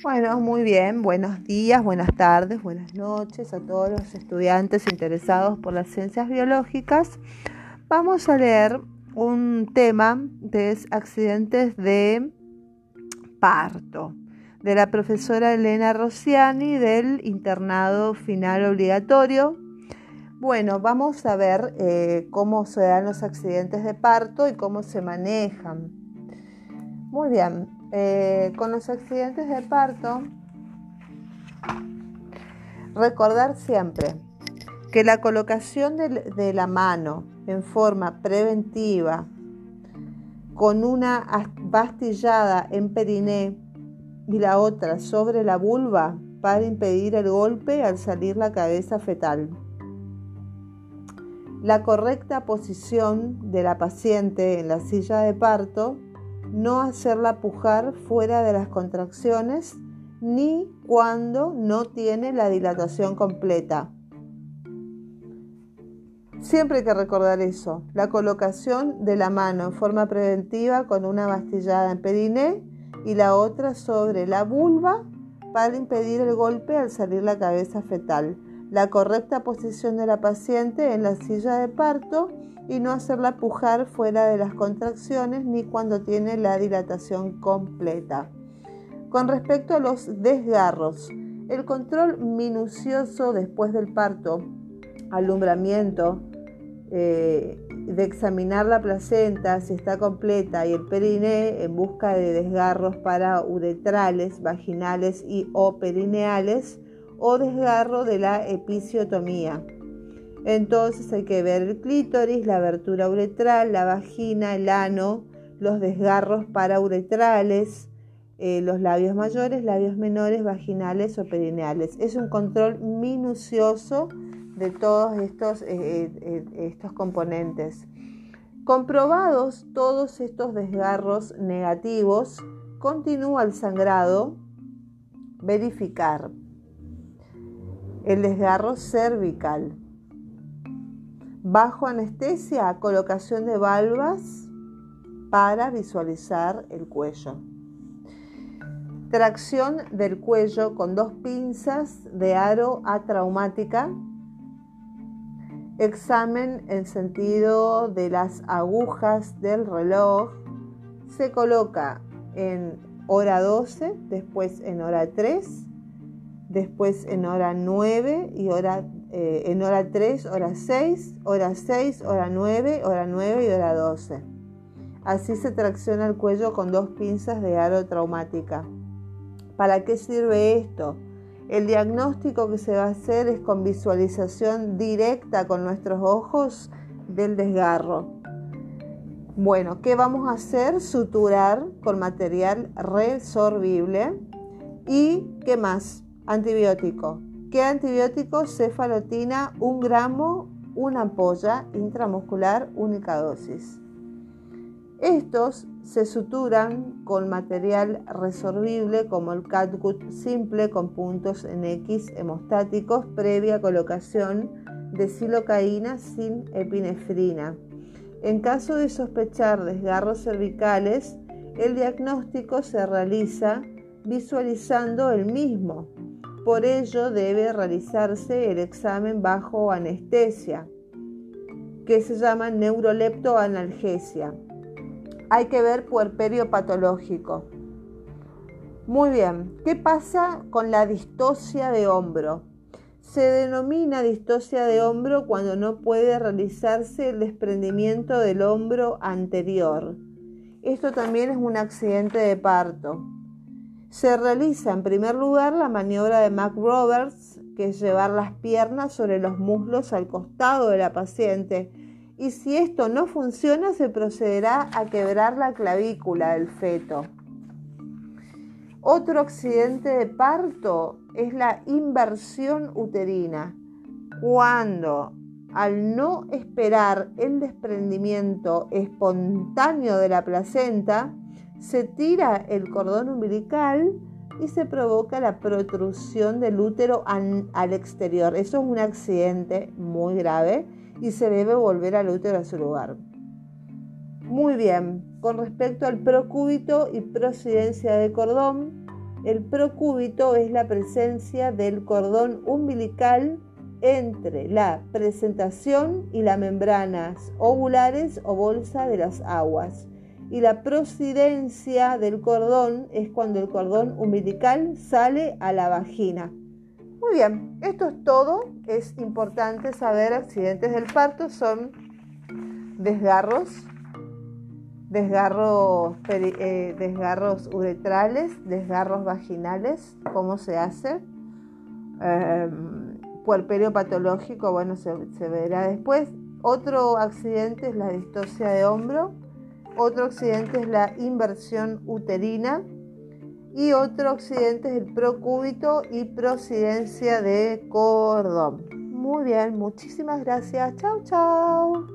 Bueno, muy bien. Buenos días, buenas tardes, buenas noches a todos los estudiantes interesados por las ciencias biológicas. Vamos a leer un tema de accidentes de parto de la profesora Elena Rossiani del internado final obligatorio. Bueno, vamos a ver eh, cómo se dan los accidentes de parto y cómo se manejan. Muy bien, eh, con los accidentes de parto, recordar siempre que la colocación de, la mano en forma preventiva con una bastillada en periné y la otra sobre la vulva para impedir el golpe al salir la cabeza fetal. La correcta posición de la paciente en la silla de parto no hacerla pujar fuera de las contracciones ni cuando no tiene la dilatación completa. Siempre hay que recordar eso, la colocación de la mano en forma preventiva con una bastillada en periné y la otra sobre la vulva para impedir el golpe al salir la cabeza fetal. La correcta posición de la paciente en la silla de parto y no hacerla pujar fuera de las contracciones ni cuando tiene la dilatación completa. Con respecto a los desgarros, el control minucioso después del parto, alumbramiento, eh, de examinar la placenta si está completa y el periné en busca de desgarros para uretrales, vaginales y o perineales o desgarro de la episiotomía. Entonces hay que ver el clítoris, la abertura uretral, la vagina, el ano, los desgarros parauretrales, eh, los labios mayores, labios menores, vaginales o perineales. Es un control minucioso de todos estos, eh, eh, estos componentes. Comprobados todos estos desgarros negativos, continúa el sangrado. Verificar el desgarro cervical Bajo anestesia, colocación de valvas para visualizar el cuello. Tracción del cuello con dos pinzas de aro atraumática. Examen en sentido de las agujas del reloj. Se coloca en hora 12, después en hora 3, después en hora 9 y hora eh, en hora 3, hora 6, hora 6, hora 9, hora 9 y hora 12. Así se tracciona el cuello con dos pinzas de aro traumática. ¿Para qué sirve esto? El diagnóstico que se va a hacer es con visualización directa con nuestros ojos del desgarro. Bueno, ¿qué vamos a hacer? Suturar con material resorbible. ¿Y qué más? Antibiótico. ¿Qué antibiótico? Cefalotina, un gramo, una ampolla intramuscular, única dosis. Estos se suturan con material resorbible como el catgut simple con puntos en X hemostáticos previa colocación de silocaína sin epinefrina. En caso de sospechar desgarros cervicales, el diagnóstico se realiza visualizando el mismo por ello debe realizarse el examen bajo anestesia, que se llama neuroleptoanalgesia. Hay que ver puerperio patológico. Muy bien, ¿qué pasa con la distosia de hombro? Se denomina distosia de hombro cuando no puede realizarse el desprendimiento del hombro anterior. Esto también es un accidente de parto. Se realiza en primer lugar la maniobra de Mac Roberts, que es llevar las piernas sobre los muslos al costado de la paciente. Y si esto no funciona, se procederá a quebrar la clavícula del feto. Otro accidente de parto es la inversión uterina, cuando al no esperar el desprendimiento espontáneo de la placenta, se tira el cordón umbilical y se provoca la protrusión del útero al exterior. Eso es un accidente muy grave y se debe volver al útero a su lugar. Muy bien, con respecto al procúbito y procedencia de cordón, El procúbito es la presencia del cordón umbilical entre la presentación y las membranas ovulares o bolsa de las aguas. Y la prosidencia del cordón es cuando el cordón umbilical sale a la vagina. Muy bien, esto es todo. Es importante saber accidentes del parto son desgarros, desgarros, eh, uretrales, desgarros vaginales, cómo se hace. Eh, puerperio patológico, bueno, se, verá después. Otro accidente es la distosia de hombro. Otro accidente es la inversión uterina. Y otro accidente es el procúbito y prosidencia de cordón. Muy bien, muchísimas gracias. Chao, chao.